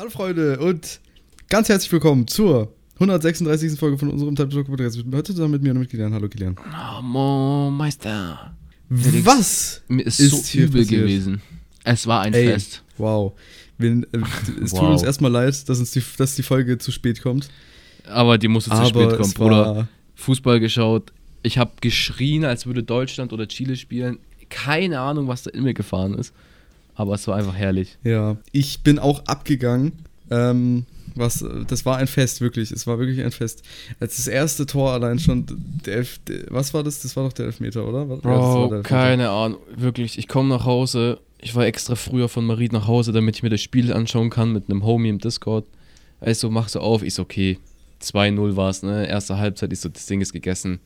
Hallo Freunde und ganz herzlich willkommen zur 136. Folge von unserem Talk Podcast. Heute zusammen mit mir und mit Kilian. Hallo Kilian. Oh, Mo Meister. Was? Mir ist, Ist so hier übel passiert? gewesen. Es war ein Ey, Fest. Wow. Wir, äh, es tut Wow. uns erstmal leid, dass, uns die, dass die Folge zu spät kommt. Aber die musste zu spät kommen, Bruder. Fußball geschaut. Ich habe geschrien, als würde Deutschland oder Chile spielen. Keine Ahnung, was da in mir gefahren ist. Aber es war einfach herrlich. ja, ich bin auch abgegangen. Ähm, was, das war ein Fest, wirklich. Es war wirklich ein Fest. Als das erste Tor allein schon, der Elf, der, was war das? Das war doch der Elfmeter, oder? Was- Bro, Elfmeter. keine Ahnung. Wirklich, ich komme nach Hause. Ich war extra früher von Marie nach Hause, damit ich mir das Spiel anschauen kann mit einem Homie im Discord. Also mach so auf, ich so, okay, 2-0 war es, ne? Erste Halbzeit, ich so, das Ding ist gegessen.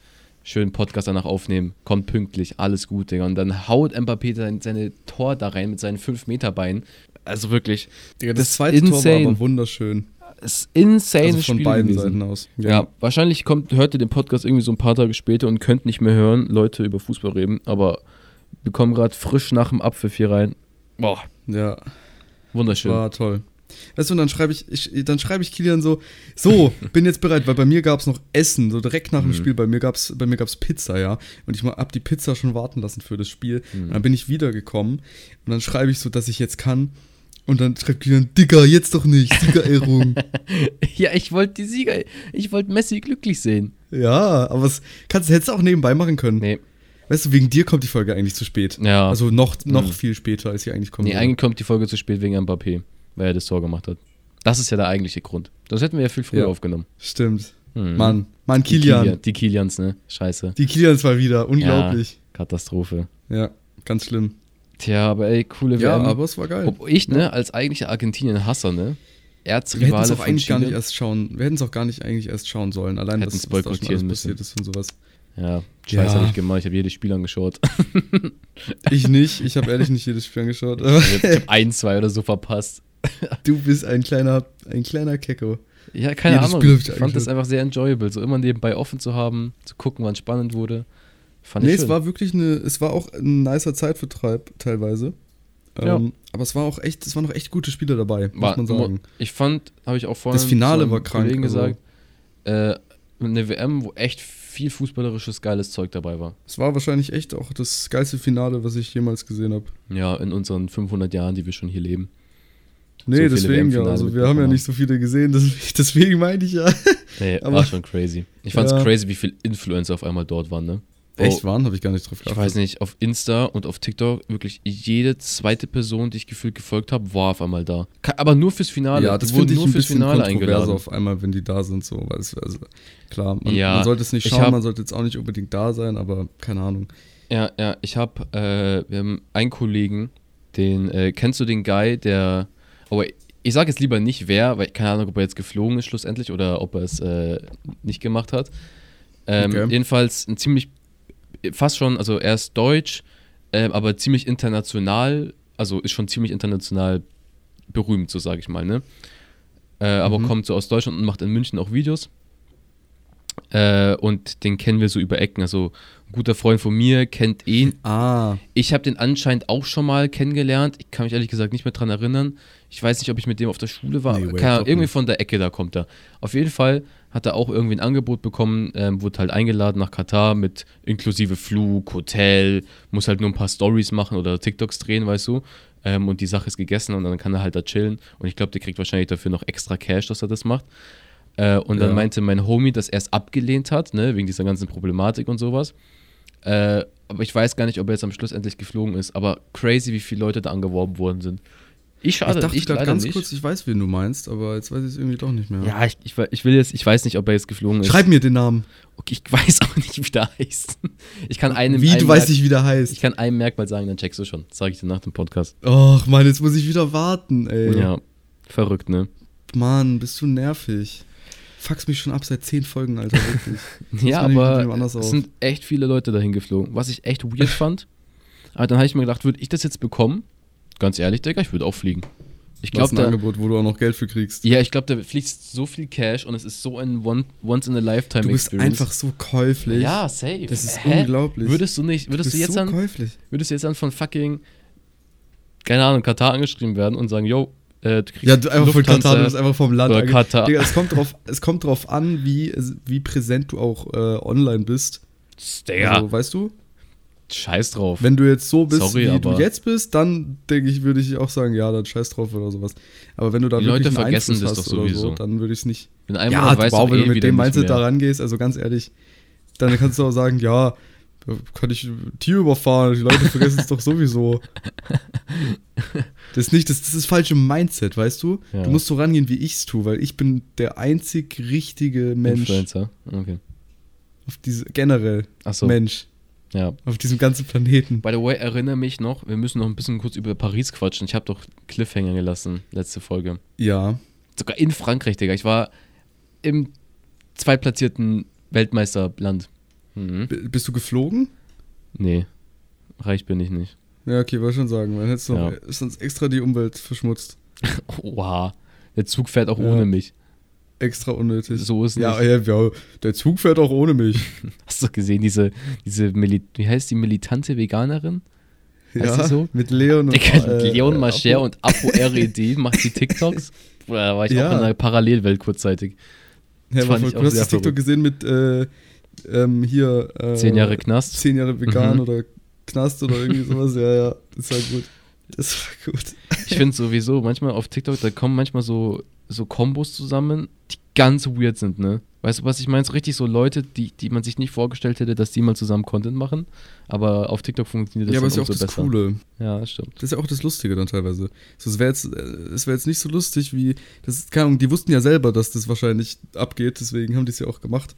Schön Podcast danach aufnehmen, kommt pünktlich, alles gut, Digga. Und dann haut Mbappé sein, seine Tor da rein mit seinen 5-Meter-Beinen. Also wirklich, Digga, das das zweite ist Tor war insane. aber wunderschön. ist insane Also von Spiel beiden gewesen. Seiten aus. Ja. wahrscheinlich kommt, hört ihr den Podcast irgendwie so ein paar Tage später und könnt nicht mehr hören, Leute über Fußball reden, aber wir kommen gerade frisch nach dem Abpfiff hier rein. Boah, Ja, wunderschön. war toll. Weißt du, und dann schreibe ich, ich, dann schreibe ich Kilian so, so, bin jetzt bereit, weil bei mir gab es noch Essen, so direkt nach dem Mhm. Spiel, bei mir gab es bei mir gab's Pizza, ja. Und ich habe die Pizza schon warten lassen für das Spiel. Mhm. Und dann bin ich wiedergekommen und dann schreibe ich so, dass ich jetzt kann. Und dann schreibt Kilian, Digga, jetzt doch nicht, Siegerehrung. Ja, ich wollte die Sieger, ich wollte Messi glücklich sehen. ja, aber es kannst, hättest du auch nebenbei machen können. Nee, Weißt du, wegen dir kommt die Folge eigentlich zu spät. ja. Also noch, noch Mhm. viel später, als sie eigentlich kommen nee, eigentlich kommt die Folge zu spät wegen Mbappé, weil er das Tor gemacht hat. Das ist ja der eigentliche Grund. Sonst hätten wir ja viel früher Ja. aufgenommen. Stimmt. Mhm. Mann, Mann, Die Kilian. Kilian. Die Kilians, ne? Scheiße. Die Kilians mal wieder, unglaublich. Katastrophe. Ja, ganz schlimm. Tja, aber ey, coole Ja, WM. aber es war geil. Ob ich, ne, als eigentlicher Argentinien-Hasser, ne? Wir hätten Erzrivale es auch eigentlich gar nicht erst schauen. Wir hätten es auch gar nicht eigentlich erst schauen sollen. Allein da schon boykottieren müssen. passiert ist und sowas. Ja, Scheiß Ja. habe ich gemacht. Ich habe jedes Spiel angeschaut. Ich nicht. Ich habe ehrlich nicht jedes Spiel angeschaut. Ich habe ein, zwei oder so verpasst. Du bist ein kleiner, ein kleiner Kecko. Ja, keine Jedes Ahnung. Spiel Ich fand das einfach sehr enjoyable. So immer nebenbei offen zu haben, zu gucken, wann spannend wurde. Fand Nee, es war wirklich eine, es war auch ein nicer Zeitvertreib teilweise. Ja. Ähm, aber es war auch echt, es waren noch echt gute Spiele dabei, War- muss man sagen. Ich fand, habe ich auch vorhin Das Finale war krank, Kollegen also- gesagt, äh, eine WM, wo echt viel fußballerisches, geiles Zeug dabei war. Es war wahrscheinlich echt auch das geilste Finale, was ich jemals gesehen habe. Ja, in unseren 500 Jahren, die wir schon hier leben. Nee, viele deswegen ja. WM-Finale Also wir haben ja nicht so viele gesehen, deswegen, meine ich ja. Nee, Aber- war schon crazy. Ich fand's Ja. crazy, wie viele Influencer auf einmal dort waren, ne? Echt Oh, waren, habe ich gar nicht drauf Ich weiß nicht, auf Insta und auf TikTok wirklich jede zweite Person, die ich gefühlt gefolgt habe, war auf einmal da. Aber nur fürs Finale. Ja, das finde ich nur ein fürs bisschen Finale eingeladen. auf einmal, wenn die da sind, so, also, klar, man, Ja, man sollte es nicht ich schauen, hab- man sollte jetzt auch nicht unbedingt da sein, aber keine Ahnung. Ja, ja, ich habe, äh, wir haben einen Kollegen, den, äh, kennst du den Guy, der, aber ich sage jetzt lieber nicht wer, weil ich keine Ahnung, ob er jetzt geflogen ist schlussendlich oder ob er es äh, nicht gemacht hat. Ähm, Okay. Jedenfalls ein ziemlich, fast schon, also er ist deutsch, ähm, aber ziemlich international, also ist schon ziemlich international berühmt, so sage ich mal, ne? Äh, aber Mhm. kommt so aus Deutschland und macht in München auch Videos. Äh, und den kennen wir so über Ecken. Also guter Freund von mir kennt ihn. Ah, Ich habe den anscheinend auch schon mal kennengelernt. Ich kann mich ehrlich gesagt nicht mehr dran erinnern. Ich weiß nicht, ob ich mit dem auf der Schule war. Nee, wait, Keine irgendwie nicht. von der Ecke da kommt er. Auf jeden Fall hat er auch irgendwie ein Angebot bekommen, ähm, wurde halt eingeladen nach Katar mit inklusive Flug, Hotel, muss halt nur ein paar Stories machen oder TikToks drehen, weißt du. Ähm, und die Sache ist gegessen und dann kann er halt da chillen. Und ich glaube, der kriegt wahrscheinlich dafür noch extra Cash, dass er das macht. Äh, und dann Ja. meinte mein Homie, dass er es abgelehnt hat, ne, wegen dieser ganzen Problematik und sowas. Äh, aber ich weiß gar nicht, ob er jetzt am Schluss endlich geflogen ist. Aber crazy, wie viele Leute da angeworben worden sind. Ich schade, ich dachte ich gerade ganz nicht. kurz, ich weiß, wen du meinst, aber jetzt weiß ich es irgendwie doch nicht mehr. Ja, ich, ich, ich will jetzt, ich weiß nicht, ob er jetzt geflogen ist. Schreib mir den Namen. Okay, ich weiß auch nicht, wie der heißt. Ich kann einem, Wie, einem du weißt nicht, wie der heißt. Ich kann einem Merkmal sagen, dann checkst du schon. Das sage ich dir nach dem Podcast. Och, Mann, jetzt muss ich wieder warten, ey. Ja, verrückt, ne? Mann, bist du nervig. Fuckst mich schon ab seit zehn Folgen, Alter, wirklich. Ja, aber es sind echt viele Leute dahin geflogen, was ich echt weird fand. Aber dann habe ich mir gedacht, würde ich das jetzt bekommen? Ganz ehrlich, Digga, ich würde auch fliegen. Ich Du glaube, ein da, Angebot, wo du auch noch Geld für kriegst. ja, ich glaube, da fließt so viel Cash und es ist so ein One, once in a lifetime Du bist Experience. einfach so käuflich. ja, safe. Das ist Hä? unglaublich. Würdest du nicht, du würdest bist du jetzt so dann, käuflich. würdest du jetzt dann von fucking keine Ahnung, Katar angeschrieben werden und sagen, yo, Äh, du kriegst Ja, du einfach von Katar, du bist einfach vom Land. oder Katar. Digga, es kommt drauf, es kommt drauf an, wie, wie präsent du auch äh, online bist. Digga, Also, weißt du? scheiß drauf. Wenn du jetzt so bist, Sorry, wie du jetzt bist, dann denke ich, würde ich auch sagen, ja, dann scheiß drauf oder sowas. Aber wenn du da Die wirklich Leute vergessen Einfluss das hast doch oder sowieso. so, dann würde ich es nicht. In einem ja, weißt wow, wenn eh du mit dem Mindset da rangehst, also ganz ehrlich, dann kannst du auch sagen, ja, da kann ich Tier überfahren, die Leute vergessen es doch sowieso. Das ist nicht, das, das ist das falsche Mindset, weißt du? Ja. Du musst so rangehen, wie ich es tue, weil ich bin der einzig richtige Mensch Influencer. Okay. auf diese, generell Achso, Mensch ja. auf diesem ganzen Planeten. By the way, erinnere mich noch, wir müssen noch ein bisschen kurz über Paris quatschen. Ich habe doch Cliffhanger gelassen, letzte Folge. Ja. Sogar in Frankreich, Digga. Ich war im zweitplatzierten Weltmeisterland. Mhm. Bist du geflogen? Nee, reich bin ich nicht. Ja, okay, wollte schon sagen. Man hätte Ja. sonst extra die Umwelt verschmutzt. Oha, der Zug fährt auch Ja. ohne mich. Extra unnötig. So ist ja, nicht. ja, ja, der Zug fährt auch ohne mich. Hast du gesehen, diese, diese wie heißt die militante Veganerin? Heißt ja, so? mit Leon und äh, Leon Mascher und Apo RED macht die TikToks. Boah, da war ich Ja. auch in einer Parallelwelt kurzzeitig. Ja, das war fand voll cool. auch Hast du sehr das TikTok gesehen mit äh, ähm, hier äh, Zehn Jahre Knast. Zehn Jahre vegan Mhm. oder Knast oder irgendwie sowas? Ja, ja, das war gut. Das war gut. Ich finde sowieso, manchmal auf TikTok, da kommen manchmal so, so Kombos zusammen, die ganz weird sind, ne? Weißt du, was ich meine? So richtig so Leute, die, die man sich nicht vorgestellt hätte, dass die mal zusammen Content machen. Aber auf TikTok funktioniert das ja, aber ist ja auch das besser. Coole. Ja, stimmt. Das ist ja auch das Lustige dann teilweise. So, es wäre jetzt, äh, es wär jetzt nicht so lustig wie, das ist, keine Ahnung, die wussten ja selber, dass das wahrscheinlich abgeht, deswegen haben die es ja auch gemacht.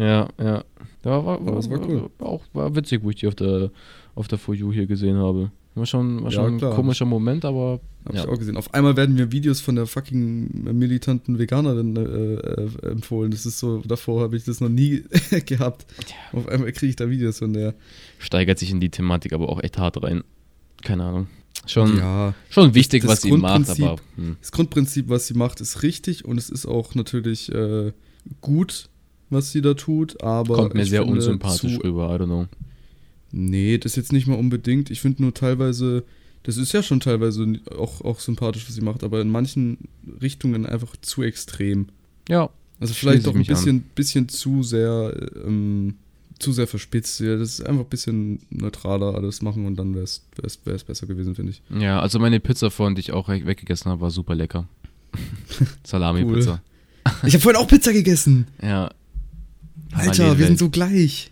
Ja, ja. Ja, war, war, es war cool. War auch war witzig, wo ich die auf der, auf der For You hier gesehen habe. War schon, war Ja, schon ein klar. komischer Moment, aber Hab Ja. ich auch gesehen. Auf einmal werden mir Videos von der fucking militanten Veganerin äh, äh, empfohlen. Das ist so, davor habe ich das noch nie gehabt. Auf einmal kriege ich da Videos von der. steigert sich in die Thematik aber auch echt hart rein. Keine Ahnung. Schon, Ja, schon wichtig, was sie macht, aber hm. das Grundprinzip, was sie macht, ist richtig und es ist auch natürlich äh, gut, was sie da tut, aber. kommt mir sehr unsympathisch rüber, I don't know. Nee, das jetzt nicht mal unbedingt. Ich finde nur teilweise, das ist ja schon teilweise auch, auch sympathisch, was sie macht, aber in manchen Richtungen einfach zu extrem. Ja, Also vielleicht ich doch ein an. bisschen, bisschen zu sehr, ähm, zu sehr verspitzt. Ja, das ist einfach ein bisschen neutraler alles machen und dann wäre es besser gewesen, finde ich. ja, also meine Pizza vorhin, die ich auch we- weggegessen habe, war super lecker. Salami-Pizza. Ich habe vorhin auch Pizza gegessen. Ja. Alter, wir sind so gleich.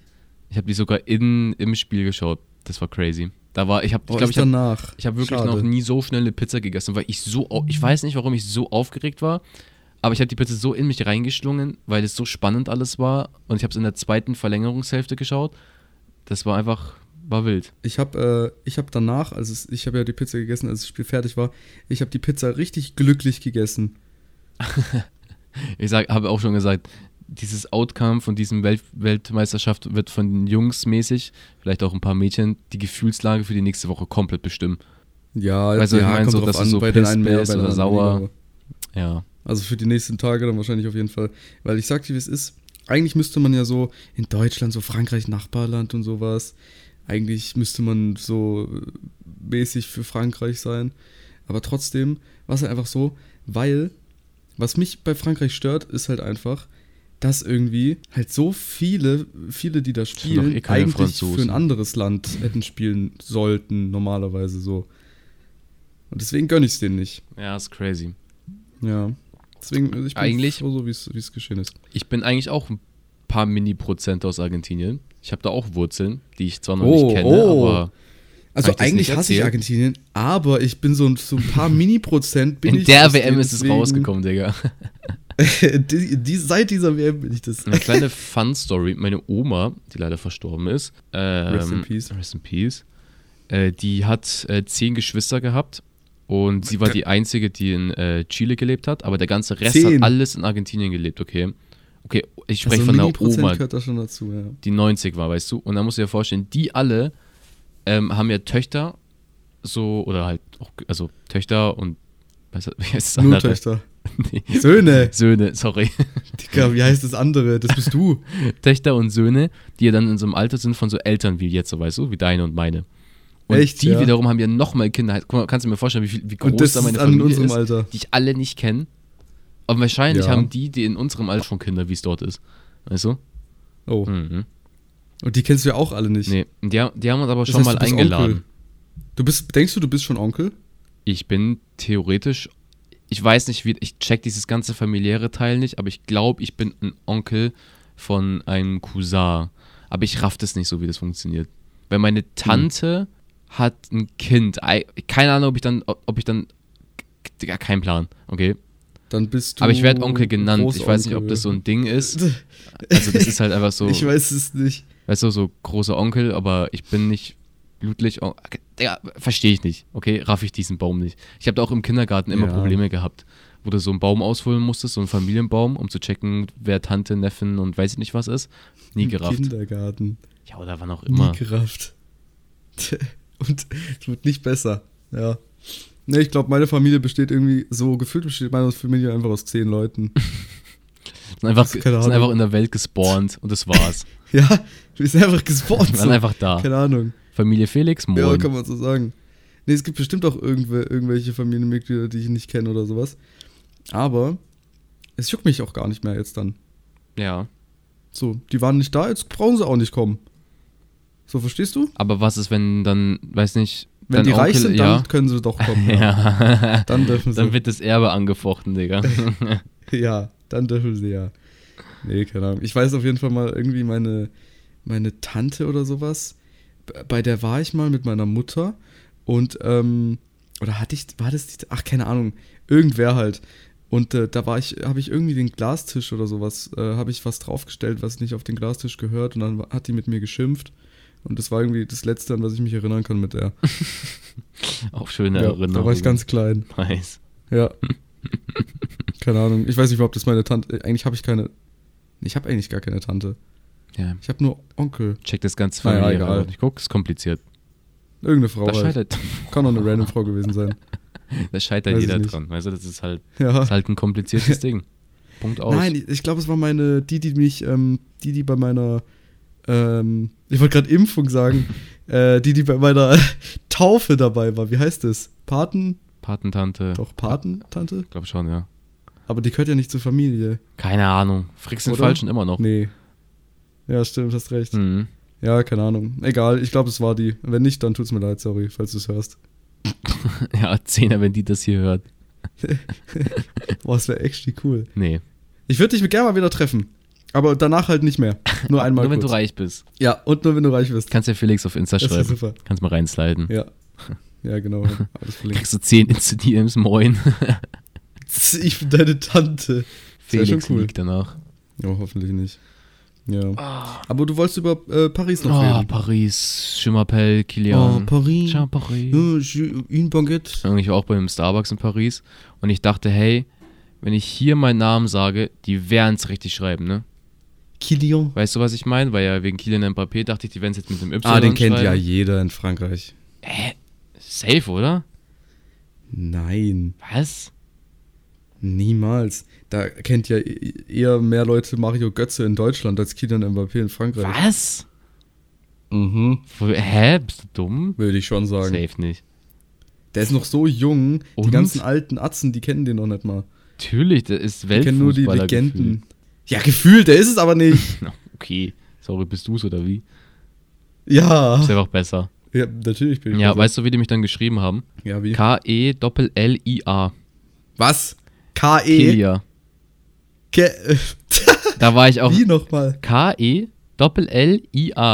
Ich habe die sogar in, im Spiel geschaut. Das war crazy. Da war, ich habe, ich Oh, glaube, ich habe danach. Ich habe wirklich Schade. noch nie so schnell eine Pizza gegessen, weil ich so, ich weiß nicht, warum ich so aufgeregt war, aber ich habe die Pizza so in mich reingeschlungen, weil es so spannend alles war und ich habe es in der zweiten Verlängerungshälfte geschaut. Das war einfach, war wild. Ich habe äh, ich hab danach, also ich habe ja die Pizza gegessen, als das Spiel fertig war, ich habe die Pizza richtig glücklich gegessen. Ich habe auch schon gesagt, dieses Outcome von diesem Welt Weltmeisterschaft wird von den Jungs mäßig, vielleicht auch ein paar Mädchen, die Gefühlslage für die nächste Woche komplett bestimmen. Ja, Also, ich ja, mein kommt so, dass an, so bei den einen mehr, bei den oder sauer. Ja. Also für die nächsten Tage dann wahrscheinlich auf jeden Fall. Weil ich sag dir, wie es ist. Eigentlich müsste man ja so in Deutschland, so Frankreich, Nachbarland und sowas. Eigentlich müsste man so äh, mäßig für Frankreich sein. Aber trotzdem war es halt einfach so, weil was mich bei Frankreich stört, ist halt einfach, dass irgendwie halt so viele, viele, die da spielen, eh eigentlich Franzosen. für ein anderes Land hätten spielen sollten, normalerweise so. Und deswegen gönne ich es denen nicht. Ja, ist crazy. Ja. Deswegen, also ich bin Eigentlich- froh, so wie es geschehen ist. Ich bin eigentlich auch ein paar Mini-Prozent aus Argentinien. Ich habe da auch Wurzeln, die ich zwar noch Oh, nicht kenne, oh. aber Also eigentlich hasse ich? Argentinien, aber ich bin so ein, so ein paar Mini-Prozent in der WM ist es rausgekommen, Digga. die, die, seit dieser WM bin ich das. Eine kleine Fun-Story. Meine Oma, die leider verstorben ist, ähm, Rest in peace. Rest in peace äh, die hat äh, zehn Geschwister gehabt und sie war die einzige, die in äh, Chile gelebt hat, aber der ganze Rest Zehn? hat alles in Argentinien gelebt, okay? Okay, ich spreche also von der Oma, gehört da schon dazu, ja. die 90 war, weißt du? Und da musst du dir vorstellen, die alle ähm, haben ja Töchter, so, oder halt auch, also Töchter und, was, wie heißt das Nur andere? Töchter. Nee. Söhne. Söhne, sorry. Digga, wie heißt das andere? Das bist du. Töchter und Söhne, die ja dann in so einem Alter sind von so Eltern wie jetzt, so weißt du, wie deine und meine. Und Echt, die ja? wiederum haben ja nochmal Kinder. Guck mal, kannst du mir vorstellen, wie, viel, wie groß Und das da meine ist an Familie ist, Alter. die ich alle nicht kenne. Aber wahrscheinlich Ja. haben die, die in unserem Alter schon Kinder, wie es dort ist. Weißt du? Oh. Mhm. Und die kennst du ja auch alle nicht. Nee, die, haben- die haben uns aber Das schon heißt, mal du eingeladen. Onkel. Du bist, denkst du, du bist schon Onkel? Ich bin theoretisch, ich weiß nicht, wie, ich check dieses ganze familiäre Teil nicht, aber ich glaube, ich bin ein Onkel von einem Cousin. Aber ich raff das nicht so, wie das funktioniert. Weil meine Tante hat ein Kind. Ei- Keine Ahnung, ob ich dann, ob ich dann, ja, kein Plan, okay. Dann bist du. Aber ich werde Onkel genannt. Ich weiß nicht, ob das so ein Ding ist. Also das ist halt einfach so, Ich weiß es nicht. weißt du, so großer Onkel, aber ich bin nicht blutlich. On ja, verstehe ich nicht. Okay, raff ich diesen Baum nicht. Ich habe da auch im Kindergarten immer Ja. Probleme gehabt, wo du so einen Baum ausfüllen musstest, so einen Familienbaum, um zu checken, wer Tante, Neffen und weiß ich nicht was ist. Nie Im gerafft. Kindergarten. Ja, oder wann auch immer. Nie gerafft. Und es wird nicht besser. Ja. Ne, ich glaube, meine Familie besteht irgendwie so, gefühlt besteht meine Familie einfach aus zehn Leuten. Sind einfach, Keine sind einfach in der Welt gespawnt und das war's. Ja, wir sind einfach gespawnt. Waren So. einfach da. Keine Ahnung. Familie Felix, Ja, moin. kann man so sagen. Nee, es gibt bestimmt auch irgendw irgendwelche Familienmitglieder, die ich nicht kenne oder sowas. Aber es juckt mich auch gar nicht mehr jetzt dann. Ja. So, die waren nicht da, jetzt brauchen sie auch nicht kommen. So, verstehst du? Aber was ist, wenn dann, weiß nicht, Wenn die reich Onkel- sind, dann können sie doch kommen. Ja, ja. Dann dürfen sie. Dann wird das Erbe angefochten, Digga. ja, dann dürfen sie ja. Nee, keine Ahnung. Ich weiß auf jeden Fall mal irgendwie meine, meine Tante oder sowas. Bei der war ich mal mit meiner Mutter und, ähm, oder hatte ich, war das die, ach, keine Ahnung, irgendwer halt. Und äh, da war ich, habe ich irgendwie den Glastisch oder sowas, äh, habe ich was draufgestellt, was nicht auf den Glastisch gehört und dann hat die mit mir geschimpft. Und das war irgendwie das Letzte, an was ich mich erinnern kann mit der. Auch schöne Ja, Erinnerung. da war ich ganz klein. Nice. Ja. keine Ahnung. Ich weiß nicht, ob das meine Tante. Eigentlich habe ich keine. Ich habe eigentlich gar keine Tante. Ja. Ich habe nur Onkel. Check das ganze Naja, Familie. egal. Ich guck, ist kompliziert. Irgendeine Frau. Da Halt. scheitert, Kann auch eine random Frau gewesen sein. da scheitert Weiß jeder dran. Weißt du, das ist halt, Ja. das ist halt ein kompliziertes Ding. Punkt aus. Nein, ich glaube, es war meine, die, die mich, ähm, die, die bei meiner, ähm, ich wollte gerade Impfung sagen, äh, die, die bei meiner Taufe dabei war. Wie heißt das? Paten? Patentante. Doch, Patentante? Ich glaube schon, ja. Aber die gehört ja nicht zur Familie. Keine Ahnung. Frickst den? Falschen immer noch. Nee. Ja, stimmt, hast recht. Mhm. Ja, keine Ahnung. Egal, ich glaube, es war die. Wenn nicht, dann tut's mir leid, sorry, falls du es hörst. Ja, Zehner, wenn die das hier hört. Boah, das wäre echt cool. Nee. Ich würde dich gerne mal wieder treffen. Aber danach halt nicht mehr. Nur einmal Nur wenn kurz. du reich bist. Ja, und nur wenn du reich bist. Kannst ja Felix auf Insta Das schreiben. super. Kannst mal reinsliden. Ja. Ja, genau. Kriegst du 10 Insta-DMs, moin. Ich bin deine Tante. Felix schon cool. liegt danach. Ja, hoffentlich nicht. Ja. Aber du wolltest über äh, Paris noch Oh, reden. Paris, Schimmerpell, Kilian. Oh, Paris. Paris. Ja, je- une baguette. Ich war auch bei einem Starbucks in Paris und ich dachte, hey, wenn ich hier meinen Namen sage, die werden es richtig schreiben, ne? Kilian. Weißt du, was ich meine? Weil ja wegen Kylian Mbappé dachte ich, die werden es jetzt mit dem Y Ah, den kennt schreiben. ja jeder in Frankreich. Hä? Safe, oder? Nein, Was? niemals. Da kennt ja e- eher mehr Leute Mario Götze in Deutschland als Kylian Mbappé in Frankreich. Was? Mhm. Hä? Bist du dumm? Würde ich schon sagen. Safe nicht. Der ist noch so jung. Die Und? ganzen alten Atzen, die kennen den noch nicht mal. Natürlich, der ist Die kennen nur die Weltfußballer Legenden. Ja, gefühlt, der ist es aber nicht. gefühlt. Okay, sorry, bist du's oder wie? ja. Ist einfach besser. Ja, natürlich bin ich Ja, besser. weißt du, wie die mich dann geschrieben haben? Ja, wie? K-E-L-L-I-A. Was? K-E? Kelia. Ke Da war ich auch. wie nochmal? K-E-L-L-I-A,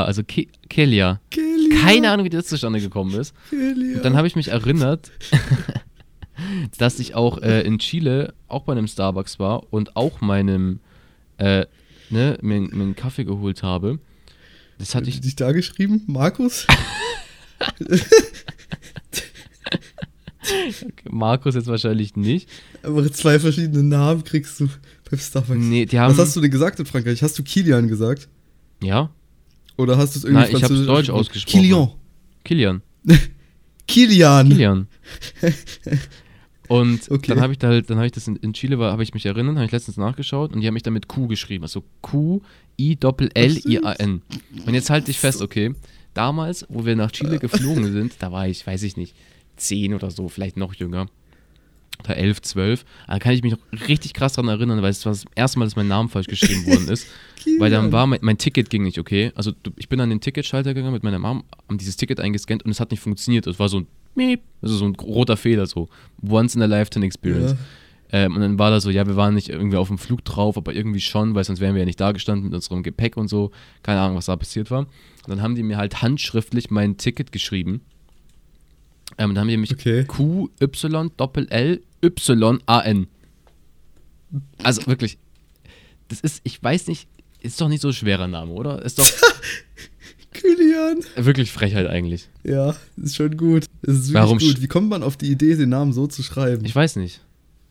also Ke Kelia. Kelia. Keine Ahnung, wie das zustande gekommen ist. Kelia. Und dann habe ich mich erinnert, dass ich auch äh, in Chile auch bei einem Starbucks war und auch meinem, äh, ne, mir, mir einen Kaffee geholt habe. Das hatte Hat ich, dich da geschrieben? Markus? Markus jetzt wahrscheinlich nicht. Aber zwei verschiedene Namen kriegst du beim Starbucks. Nee, die haben, Was hast du denn gesagt in Frankreich? Hast du Kilian gesagt? ja, Oder hast du es irgendwie Nein, ich hab's französisch deutsch ausgesprochen. Kilian. Kilian. Kilian. Kilian. Und Okay. dann habe ich da halt, dann habe ich das in, in Chile war, habe ich mich erinnert, habe ich letztens nachgeschaut und die haben mich da mit Q geschrieben, also Q I Doppel L I A N. Und jetzt halte ich fest, okay, damals, wo wir nach Chile geflogen sind, da war ich, weiß ich nicht, zehn oder so, vielleicht noch jünger. Oder elf, zwölf. Da kann ich mich noch richtig krass dran erinnern, weil es war das erste Mal, dass mein Name falsch geschrieben worden ist. weil dann war mein, mein Ticket ging nicht okay. Also ich bin an den Ticketschalter gegangen mit meiner Mom, haben dieses Ticket eingescannt und es hat nicht funktioniert. Es war so ein Miep, also so ein roter Fehler, so Once in a Lifetime Experience. Ja. Ähm, und dann war da so, ja, wir waren nicht irgendwie auf dem Flug drauf, aber irgendwie schon, weil sonst wären wir ja nicht da gestanden mit unserem Gepäck und so. Keine Ahnung, was da passiert war. Und dann haben die mir halt handschriftlich mein Ticket geschrieben. Ähm, und dann haben die mich Okay. Q, Y, Doppel L, Y, A, N. Also wirklich, das ist, ich weiß nicht, ist doch nicht so ein schwerer Name, oder? Ist doch Kilian. wirklich Frechheit eigentlich. Ja, ist schon gut. Ist Warum gut. Wie kommt man auf die Idee, den Namen so zu schreiben? Ich weiß nicht.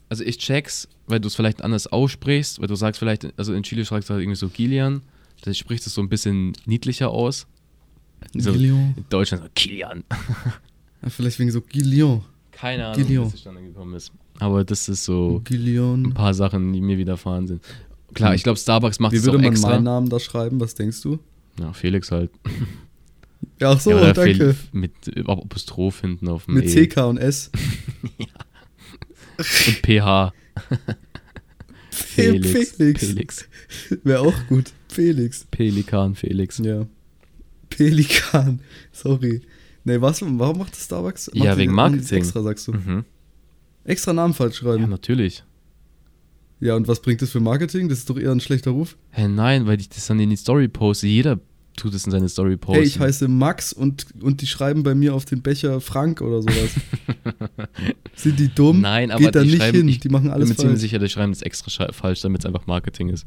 Also ich check's, weil du es vielleicht anders aussprichst, weil du sagst vielleicht, also in Chile schreibst du halt irgendwie so Kilian, da sprichst du es so ein bisschen niedlicher aus. So, in Deutschland so Kilian. Ja, vielleicht wegen so Gillian. Keine Ahnung, wie Gillian. das zustande gekommen ist. Aber das ist so ein Gillian. paar Sachen, die mir widerfahren sind. Klar, Hm. ich glaube, Starbucks macht Wie es würde auch man extra. meinen Namen da schreiben? Was denkst du? Ja, Felix halt. Ja, ach so, ja, danke. Fel- mit Apostroph hinten auf dem Mit E. CK und S. Und PH. Felix. Felix. Felix. Wäre auch gut. Felix. Pelikan Felix. Ja. Pelikan. Sorry. Nee, was, warum macht das Starbucks? Macht Ja, wegen Marketing. Extra, sagst du. Mhm. Extra Namen falsch Ja, schreiben. natürlich. Ja, und was bringt das für Marketing? Das ist doch eher ein schlechter Ruf. Hä, nein, weil ich das dann in die Story poste. Jeder tut es in seine Story posten. Hey, ich heiße Max und, und die schreiben bei mir auf den Becher Frank oder sowas. Sind die dumm? Nein, aber Geht da die nicht schreiben- hin. ich Die machen bin alles mir ziemlich falsch. sicher, die schreiben das extra falsch, damit es einfach Marketing ist.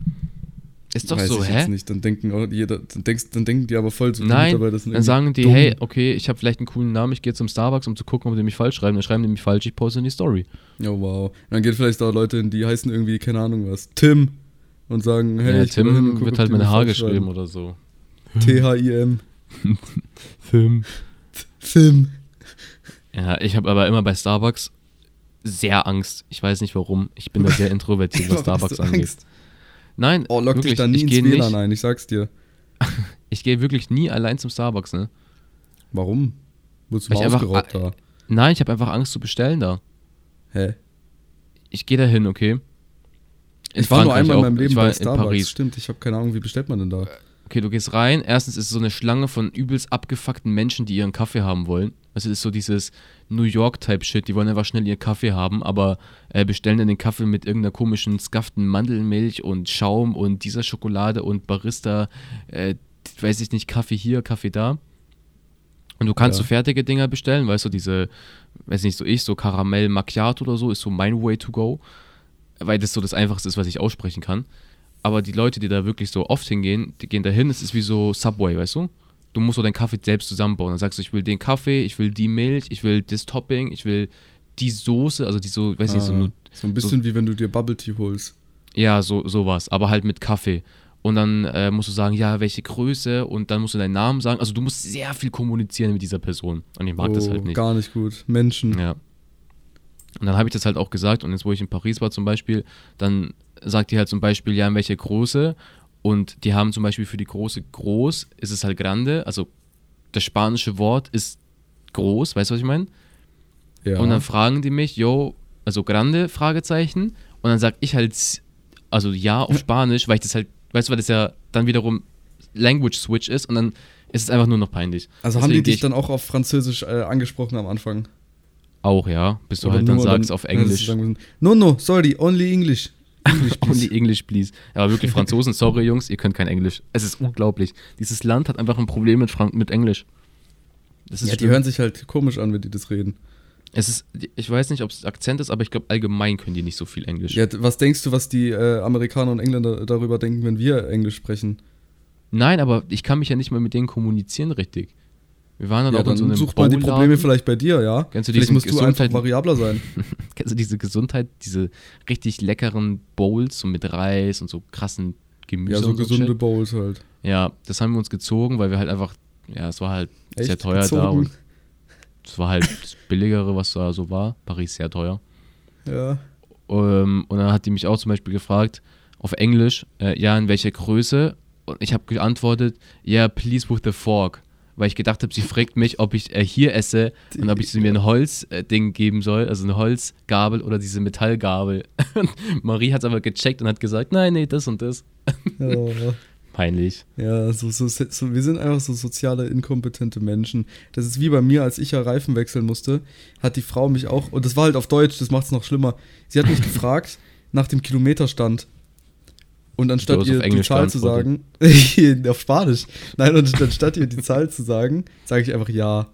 Ist doch Weiß so, ich hä? jetzt nicht. Dann denken auch jeder, dann, denkst, dann denken die aber voll so, die Nein, dann sagen die, dumm. hey, okay, ich habe vielleicht einen coolen Namen, ich gehe zum Starbucks, um zu gucken, ob die mich falsch schreiben. Dann schreiben die mich falsch, ich poste in die Story. Oh wow. Dann geht vielleicht auch Leute hin, die heißen irgendwie, keine Ahnung was, Tim. Und sagen, hey, ja, ich mal hin Tim guck, wird halt mit H geschrieben oder so. T-H-I-M. Tim. Film. Ja, ich habe aber immer bei Starbucks sehr Angst. Ich weiß nicht warum. Ich bin da sehr introvertiert, was Starbucks angeht. Angst? Nein, Oh, lock dich wirklich, da nie ins WLAN nicht, ein, ich sag's dir. ich gehe wirklich nie allein zum Starbucks, ne? Warum? Wurdest du mal einfach- ausgeraubt da? Nein, ich habe einfach Angst zu bestellen da. Hä? Ich gehe da hin, okay? In Ich war nur Frankreich einmal in auch. meinem Leben ich war bei in Starbucks. Paris. Stimmt, ich habe keine Ahnung, wie bestellt man denn da? Okay, du gehst rein. Erstens ist es so eine Schlange von übelst abgefuckten Menschen, die ihren Kaffee haben wollen. Also es ist so dieses New York-Type-Shit. Die wollen einfach schnell ihren Kaffee haben, aber äh, bestellen dann den Kaffee mit irgendeiner komischen, skafften Mandelmilch und Schaum und dieser Schokolade und Barista, äh, weiß ich nicht, Kaffee hier, Kaffee da. Und du kannst Ja. so fertige Dinger bestellen, weißt du, diese, weiß nicht, so ich, so Karamell Macchiato oder so, ist so mein Way to go. Weil das so das Einfachste ist, was ich aussprechen kann. Aber die Leute, die da wirklich so oft hingehen, die gehen da hin, es ist wie so Subway, weißt du? Du musst so deinen Kaffee selbst zusammenbauen. Dann sagst du, ich will den Kaffee, ich will die Milch, ich will das Topping, ich will die Soße, also die so, weiß nicht, so, Ah, nur- so ein bisschen wie wenn du dir Bubble Tea holst. ja, so sowas, aber halt mit Kaffee. Und dann äh, musst du sagen, ja, welche Größe und dann musst du deinen Namen sagen. Also du musst sehr viel kommunizieren mit dieser Person. Und ich mag das Oh, halt nicht. Gar nicht gut. Menschen. Ja. Und dann habe ich das halt auch gesagt und jetzt, wo ich in Paris war zum Beispiel, dann sagt die halt zum Beispiel, ja, in welcher Größe und die haben zum Beispiel für die große groß, ist es halt grande, also das spanische Wort ist groß, weißt du, was ich meine? Ja. Und dann fragen die mich, yo, also grande, Fragezeichen und dann sag ich halt, also ja auf Spanisch, weil ich das halt, weißt du, weil das ja dann wiederum Language Switch ist und dann ist es einfach nur noch peinlich. also haben die Deswegen dich ich dann auch auf Französisch äh, angesprochen am Anfang? auch, ja, bis du Oder halt dann sagst auf hättest du Englisch. müssen, No, no, sorry, only English. English, please. Only English, please. Aber wirklich Franzosen, sorry Jungs, ihr könnt kein Englisch. Es ist unglaublich. Dieses Land hat einfach ein Problem mit, Frank mit Englisch. Das ist ja, die schlimm. hören sich halt komisch an, wenn die das reden. es ist, ich weiß nicht, ob es Akzent ist, aber ich glaube, allgemein können die nicht so viel Englisch. Ja, was denkst du, was die äh, Amerikaner und Engländer darüber denken, wenn wir Englisch sprechen? Nein, aber ich kann mich ja nicht mal mit denen kommunizieren richtig. Wir waren dann Ja, auch in so dann einem sucht man die. Probleme vielleicht bei dir, ja? Kennst du vielleicht musst du einfach Gesundheit- variabler sein. Kennst du diese Gesundheit, diese richtig leckeren Bowls, so mit Reis und so krassen Gemüse Ja, so und so gesunde Shit? Bowls halt. Ja, das haben wir uns gezogen, weil wir halt einfach, ja, es war halt sehr Echt? teuer da Gezogen? und es war halt das Billigere, was da so war. Paris sehr teuer. Ja. Ähm, und dann hat die mich auch zum Beispiel gefragt, auf Englisch, äh, ja, in welcher Größe? Und ich habe geantwortet, ja, please with the fork. Weil ich gedacht habe, sie fragt mich, ob ich äh, hier esse und ob ich sie mir ein Holzding geben soll, also eine Holzgabel oder diese Metallgabel. Marie hat es aber gecheckt und hat gesagt, nein, nee, das und das. Oh. Peinlich. Ja, so, so, so, wir sind einfach so soziale, inkompetente Menschen. Das ist wie bei mir, als ich ja Reifen wechseln musste, hat die Frau mich auch, und das war halt auf Deutsch, das macht es noch schlimmer. Sie hat mich gefragt nach dem Kilometerstand. Und anstatt ihr die Zahl zu sagen, auf Spanisch, nein, und anstatt ihr die Zahl zu sagen, sage ich einfach ja.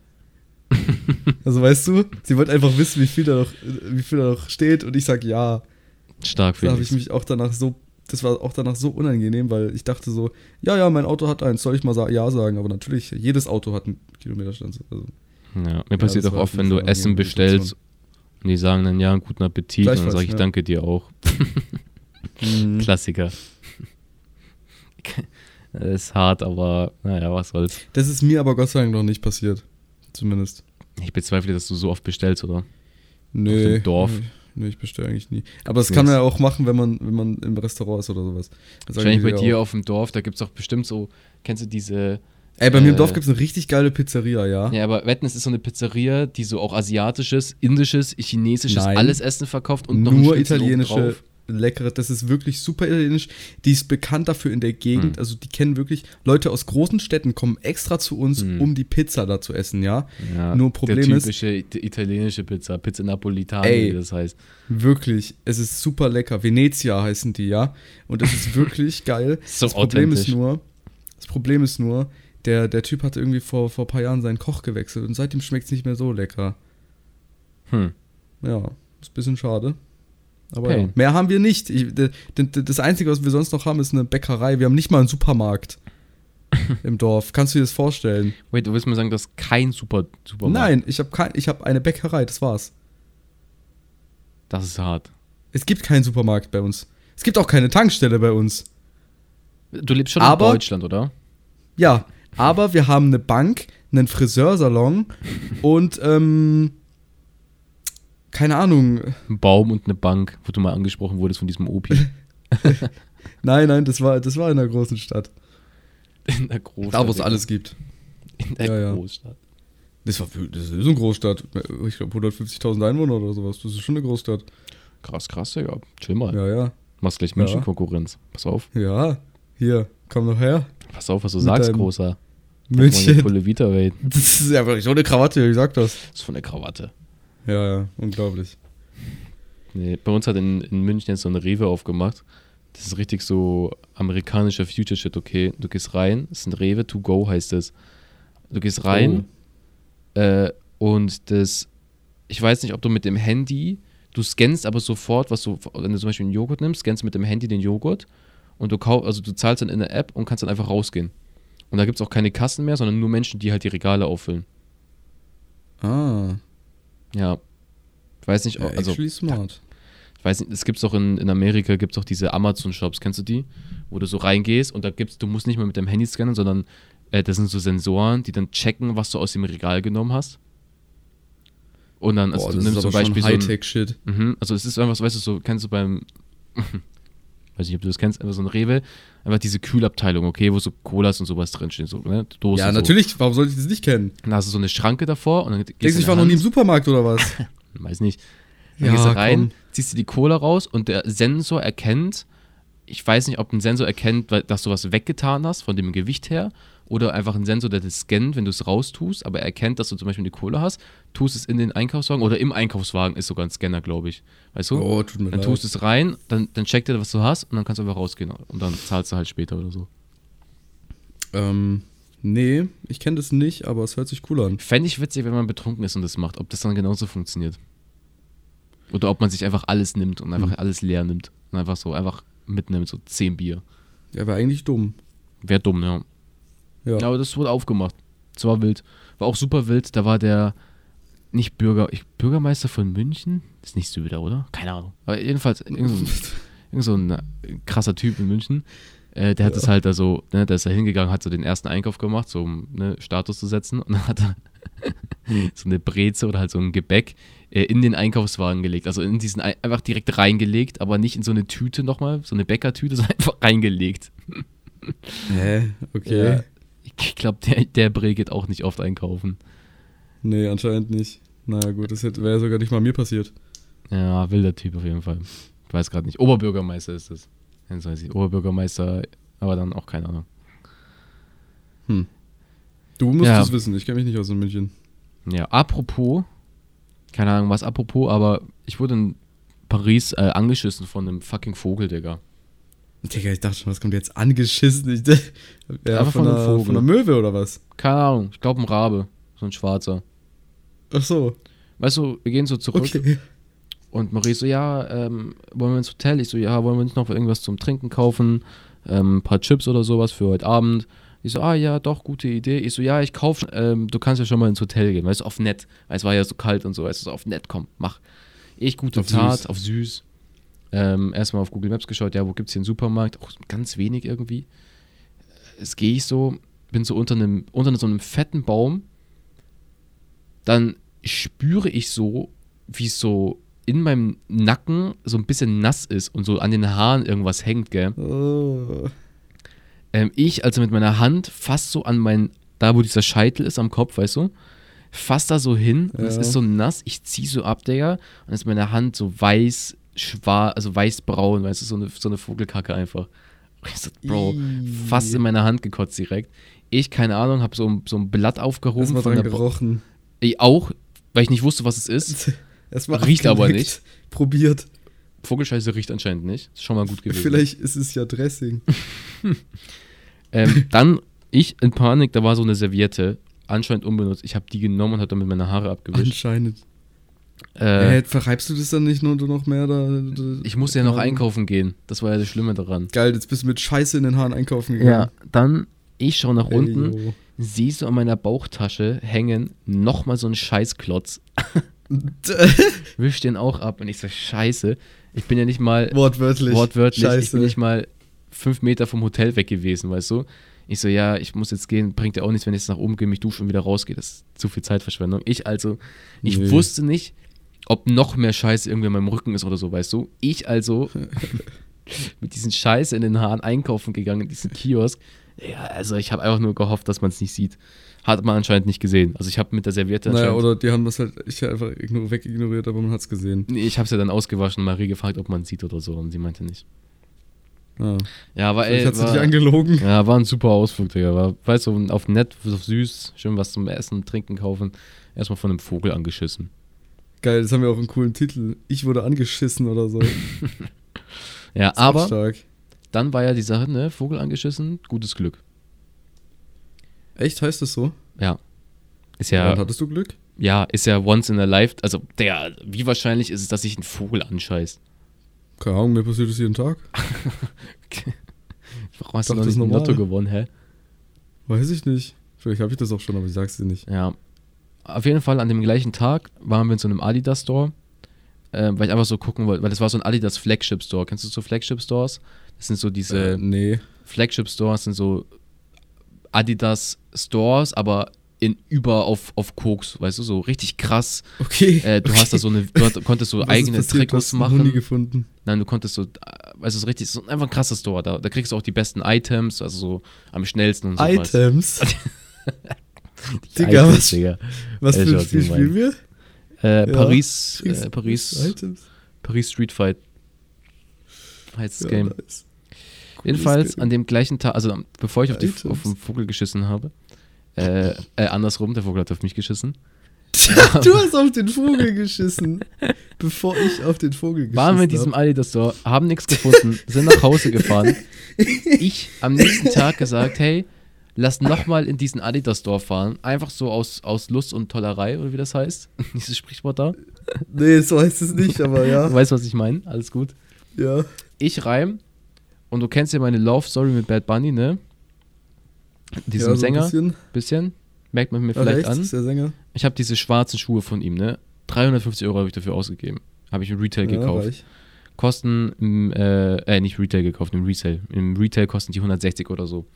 Also weißt du, sie wollte einfach wissen, wie viel da noch, wie viel da noch steht, und ich sage ja. Stark, Da habe ich mich auch danach so, das war auch danach so unangenehm, weil ich dachte so, ja, ja, mein Auto hat eins, soll ich mal sa ja sagen, aber natürlich, jedes Auto hat einen Kilometerstand. Also, Ja, mir passiert auch oft, wenn du Essen bestellst und die sagen dann, ja, guten Appetit und dann sage ich, ja. danke dir auch. Mhm. Klassiker. Das ist hart, aber naja, was soll's. Das ist mir aber Gott sei Dank noch nicht passiert. Zumindest. Ich bezweifle, dass du so oft bestellst, oder? Nee. dem Dorf. Nee, nee, ich bestelle eigentlich nie. Aber das kann man ja auch machen, wenn man, wenn man im Restaurant ist oder sowas. Da sagen Wahrscheinlich bei dir auch. auf dem Dorf, da gibt es auch bestimmt so, kennst du diese, Ey, bei mir im äh, Dorf gibt es eine richtig geile Pizzeria, ja. ja, aber wetten, es ist so eine Pizzeria, die so auch asiatisches, indisches, chinesisches, Nein. alles Essen verkauft und noch Nur Schnitzel italienische. Leckere. Das ist wirklich super italienisch. Die ist bekannt dafür in der Gegend. Hm. Also die kennen wirklich, Leute aus großen Städten kommen extra zu uns, Hm. um die Pizza da zu essen, ja. Ja, Nur Problem der ist- typische it- italienische Pizza, Pizza Napolitana, Ey. wie das heißt. Wirklich, es ist super lecker. Venezia heißen die, ja. Und es ist wirklich geil. So das Problem ist nur, das Problem ist nur, der, der Typ hatte irgendwie vor, vor ein paar Jahren seinen Koch gewechselt und seitdem schmeckt es nicht mehr so lecker. Hm. Ja, ist ein bisschen schade. Aber Okay. ja. mehr haben wir nicht. Ich, das Einzige, was wir sonst noch haben, ist eine Bäckerei. Wir haben nicht mal einen Supermarkt im Dorf. Kannst du dir das vorstellen? Wait, du willst mir sagen, das ist kein super, Supermarkt? Nein, ich habe hab eine Bäckerei, das war's. Das ist hart. Es gibt keinen Supermarkt bei uns. Es gibt auch keine Tankstelle bei uns. Du lebst schon Aber- in Deutschland, oder? Ja, aber wir haben eine Bank, einen Friseursalon und ähm, keine Ahnung. Ein Baum und eine Bank, wo du mal angesprochen wurdest von diesem Opi. Nein, nein, das war, das war in einer großen Stadt. In der Großstadt. Da, wo es alles gibt. In der Ja, ja. Großstadt. Das, war, das ist eine Großstadt. Ich glaube 150.000 Einwohner oder sowas. Das ist schon eine Großstadt. Krass, krass, Digga. Chill mal. Ja, ja. Machst gleich Ja. München-Konkurrenz. Pass auf. Ja. Hier, komm noch her. Pass auf, was du Mit sagst, Großer. München. Das ist ja wirklich so eine Krawatte, ich sag das. Das ist von der Krawatte. Ja, ja, unglaublich. Nee, bei uns hat in, in München jetzt so eine Rewe aufgemacht. Das ist richtig so amerikanischer Future-Shit, okay? Du gehst rein, es ist ein Rewe to go, heißt es. Du gehst rein äh, und das, ich weiß nicht, ob du mit dem Handy, du scannst aber sofort, was du, wenn du zum Beispiel einen Joghurt nimmst, scannst mit dem Handy den Joghurt und du kauf, also du zahlst dann in der App und kannst dann einfach rausgehen. Und da gibt es auch keine Kassen mehr, sondern nur Menschen, die halt die Regale auffüllen. Ah, Ja. Ich weiß nicht, ja, also actually smart. ich weiß nicht, es gibt auch in, in Amerika, gibt es auch diese Amazon-Shops, kennst du die? Wo du so reingehst und da gibt's, du musst nicht mehr mit deinem Handy scannen, sondern äh, das sind so Sensoren, die dann checken, was du aus dem Regal genommen hast. Und dann, also Boah, du nimmst zum Beispiel so Hightech-Shit. mhm, also es ist einfach, so, weißt du, so, kennst du beim, weiß nicht, ob du das kennst, einfach so ein Rewe, einfach diese Kühlabteilung, okay, wo so Colas und sowas drinstehen, so, ne, Dosen Ja, so. natürlich, warum sollte ich das nicht kennen? Dann hast du so eine Schranke davor und dann gehst Denkst du, ich war noch nie im Supermarkt oder was? weiß nicht. Dann Ja, gehst du rein, komm. ziehst du die Cola raus und der Sensor erkennt, ich weiß nicht, ob ein Sensor erkennt, dass du was weggetan hast von dem Gewicht her oder einfach ein Sensor, der das scannt, wenn du es raustust, aber er erkennt, dass du zum Beispiel eine Cola hast, tust es in den Einkaufswagen oder im Einkaufswagen ist sogar ein Scanner, glaube ich. Weißt du? Oh, tut mir dann leid. tust du es rein, dann, dann checkt er, was du hast und dann kannst du einfach rausgehen und dann zahlst du halt später oder so. Ähm, nee, ich kenne das nicht, aber es hört sich cool an. Fände ich witzig, wenn man betrunken ist und das macht, ob das dann genauso funktioniert. Oder ob man sich einfach alles nimmt und einfach Mhm. alles leer nimmt und einfach so, einfach mitnimmt, so 10 Bier. Ja, wäre eigentlich dumm. Wäre dumm, ja. Ja. Ja, aber das wurde aufgemacht. Das war wild. War auch super wild. Da war der, nicht Bürger, ich, Bürgermeister von München? ist nicht Söder, oder? Keine Ahnung. Aber jedenfalls, irgend so ein, irgend so ein äh, krasser Typ in München. Äh, der hat Ja. es halt da so, ne, der ist da hingegangen, hat so den ersten Einkauf gemacht, so um ne, Status zu setzen. Und dann hat er so eine Breze oder halt so ein Gebäck äh, in den Einkaufswagen gelegt. Also in diesen, Ei- einfach direkt reingelegt, aber nicht in so eine Tüte nochmal, so eine Bäckertüte, sondern einfach reingelegt. Hä? Okay. Ja. Ich glaube, der, der Bre geht auch nicht oft einkaufen. Nee, anscheinend nicht. Naja, gut, das wäre sogar nicht mal mir passiert. Ja, wilder Typ auf jeden Fall. Ich weiß gerade nicht. Oberbürgermeister ist es. Jetzt weiß ich. Oberbürgermeister, aber dann auch keine Ahnung. Hm. Du musst Ja. es wissen, ich kenne mich nicht aus in München. Ja, apropos, keine Ahnung was apropos, aber ich wurde in Paris äh, angeschissen von einem fucking Vogel, Digga. Digga, ich dachte schon, was kommt jetzt angeschissen? Ich, ja, Einfach von, von einer, Vogel. von einer Möwe oder was? Keine Ahnung, ich glaube ein Rabe, so ein schwarzer. Ach so. Weißt du, wir gehen so zurück Okay. und Marie so, ja, ähm, wollen wir ins Hotel? Ich so, ja, wollen wir uns noch irgendwas zum Trinken kaufen? Ähm, ein paar Chips oder sowas für heute Abend. Ich so, ah ja, doch, gute Idee. Ich so, ja, ich kaufe, ähm, du kannst ja schon mal ins Hotel gehen, weißt du, auf nett. Weil es war ja so kalt und so, weißt du, so auf nett, komm, mach. Ich gute Auf Tat, süß. auf süß. Ähm, erstmal auf Google Maps geschaut, ja, wo gibt's hier einen Supermarkt? Auch ganz wenig irgendwie. Es gehe ich so, bin so unter einem, unter so einem fetten Baum. Dann spüre ich so, wie es so in meinem Nacken so ein bisschen nass ist und so an den Haaren irgendwas hängt, gell? Oh. Ähm, ich also mit meiner Hand fast so an mein, da wo dieser Scheitel ist am Kopf, weißt du? Fast da so hin und es Ja. ist so nass. Ich zieh so ab, Digga, und ist meine Hand so weiß, schwarz, also weiß-braun, weißt du, so eine, so eine Vogelkacke einfach. Ich so, Bro, Ih. fast in meine Hand gekotzt direkt. Ich, keine Ahnung, hab so, ein- so ein Blatt aufgehoben Erstmal von dran gerochen. Ich auch, weil ich nicht wusste, was es ist. Erstmal Riecht aber nicht. Probiert. Vogelscheiße riecht anscheinend nicht. Ist schon mal gut gewesen. Vielleicht ist es ja Dressing. Ähm, dann ich in Panik, da war so eine Serviette, anscheinend unbenutzt. Ich habe die genommen und habe damit meine Haare abgewischt. Anscheinend. Äh, Äh, verreibst du das dann nicht nur noch mehr da? da ich musste ja noch Ahnung. einkaufen gehen. Das war ja das Schlimme daran. Geil, jetzt bist du mit Scheiße in den Haaren einkaufen gegangen. dann ich schaue nach Ey, unten, yo. siehst du an meiner Bauchtasche hängen nochmal so ein Scheißklotz. Wisch den auch ab und ich so, scheiße. Ich bin ja nicht mal Wortwörtlich. wortwörtlich, ich Scheiße. bin nicht mal fünf Meter vom Hotel weg gewesen, weißt du? Ich so, ja, ich muss jetzt gehen, bringt ja auch nichts, wenn ich jetzt nach oben gehe, mich dusche und wieder rausgehe. Das ist zu viel Zeitverschwendung. Ich also, ich Nee. wusste nicht, ob noch mehr Scheiße irgendwie an meinem Rücken ist oder so, weißt du? Ich also mit diesen Scheiße in den Haaren einkaufen gegangen, in diesen Kiosk. Ja, also ich habe einfach nur gehofft, dass man es nicht sieht. Hat man anscheinend nicht gesehen. Also ich habe mit der Serviette Naja, oder die haben das halt ich einfach ignor wegignoriert, aber man hat's gesehen. Nee, ich habe es ja dann ausgewaschen und Marie gefragt, ob man es sieht oder so. Und sie meinte nicht. Ja. Ja, aber ey, hat sie dich angelogen. Ja, war ein super Ausflug, Digga. War, weißt du, auf nett, auf süß, schön was zum Essen Trinken kaufen. Erstmal von einem Vogel angeschissen. Geil, das haben wir auch einen coolen Titel. Ich wurde angeschissen oder so. Ja, aber Stark. dann war ja die Sache, ne, Vogel angeschissen, gutes Glück. Echt, heißt das so? Ja. Ist Ja. Und hattest du Glück? ja, ist ja once in a life. Also, der, wie wahrscheinlich ist es, dass sich ein Vogel anscheißt? Keine Ahnung, mir passiert das jeden Tag. Warum hast du Doch, noch das nicht ein. Lotto gewonnen, hä? Weiß ich nicht. Vielleicht habe ich das auch schon, aber ich sag's dir nicht. Ja. Auf jeden Fall an dem gleichen Tag waren wir in so einem Adidas-Store, äh, weil ich einfach so gucken wollte, weil das war so ein Adidas Flagship-Store. Kennst du so Flagship-Stores? Das sind so diese Äh, nee. Flagship-Stores, sind so Adidas-Stores, aber in über auf, auf Koks, weißt du, so richtig krass. Okay. Äh, du hast da so eine, du hat- konntest so Was eigene passiert? Trikots machen. gefunden. Nein, du konntest so, weißt du, so richtig, so einfach ein krasser Store. Da, da kriegst du auch die besten Items, also so am schnellsten und so was. Items. Digga, Items, was, Digga. was für ein Spiel spielen wir? Äh, Ja. Paris, äh, Paris, Items. Paris Street Fight. Heißt das Ja, Game. nice. Jedenfalls Game. an dem gleichen Tag, also bevor ich auf, die, auf den Vogel geschissen habe, äh, äh, andersrum, der Vogel hat auf mich geschissen, du hast auf den Vogel geschissen. bevor ich auf den Vogel geschissen waren wir in diesem Adidas Store, haben nichts gefunden, sind nach Hause gefahren. Ich am nächsten Tag gesagt, hey, lass nochmal in diesen Adidas Store fahren, einfach so aus, aus Lust und Tollerei, oder wie das heißt, dieses Sprichwort da. Nee, so heißt es nicht, aber Du ja. weißt, was ich meine, alles gut. ja. Ich reim und du kennst ja meine Love Story mit Bad Bunny, ne? Diesem ja, so Sänger, Ein bisschen. bisschen, merkt man mir Ach, vielleicht echt? an. Ist der Sänger? Ich habe diese schwarzen Schuhe von ihm, ne? 350 Euro habe ich dafür ausgegeben. Habe ich im Retail Ja, gekauft. reich. Kosten, im, äh, äh, nicht Retail gekauft, im Resale. Im Retail kosten die 160 oder so.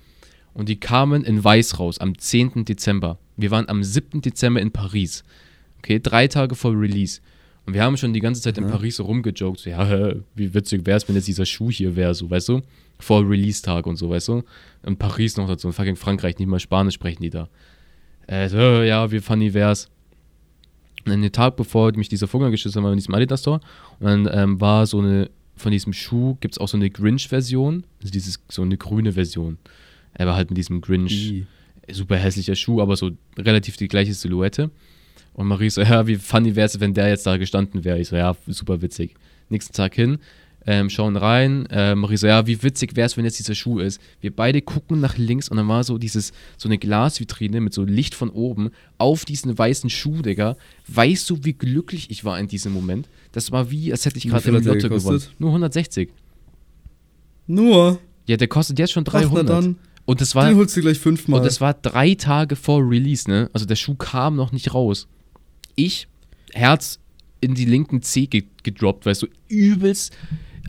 Und die kamen in Weiß raus am 10. Dezember. Wir waren am 7. Dezember in Paris. Okay, drei Tage vor Release. Und wir haben schon die ganze Zeit in Ja. Paris so rumgejoked, so, ja, wie witzig wäre es, wenn jetzt dieser Schuh hier wäre, so, weißt du? Vor Release-Tag und so, weißt du? In Paris noch dazu, in fucking Frankreich, nicht mal Spanisch sprechen die da. Äh, so, ja, wie funny wär's. Und dann den Tag bevor mich dieser Vogel geschissen hat, wir in diesem Adidas Store. Und dann ähm, war so eine, von diesem Schuh gibt es auch so eine Grinch-Version, also dieses, so eine grüne Version. Er war halt mit diesem Grinch I. super hässlicher Schuh, aber so relativ die gleiche Silhouette. Und Marie so, ja, wie funny wäre es, wenn der jetzt da gestanden wäre. Ich so, ja, super witzig. Nächsten Tag hin, ähm, schauen rein. Äh, Marie so, ja, wie witzig wäre es, wenn jetzt dieser Schuh ist. Wir beide gucken nach links und dann war so dieses, so eine Glasvitrine mit so Licht von oben auf diesen weißen Schuh, Digga. Weißt du, wie glücklich ich war in diesem Moment? Das war wie, als hätte ich gerade im der Lotto gewonnen. Nur 160. Nur? Ja, der kostet jetzt schon Ach, na 300. dann. Und das war Den holst du gleich fünfmal. und das war drei Tage vor Release, ne? Also der Schuh kam noch nicht raus. Ich, Herz in die linken C ge gedroppt, weißt du, übelst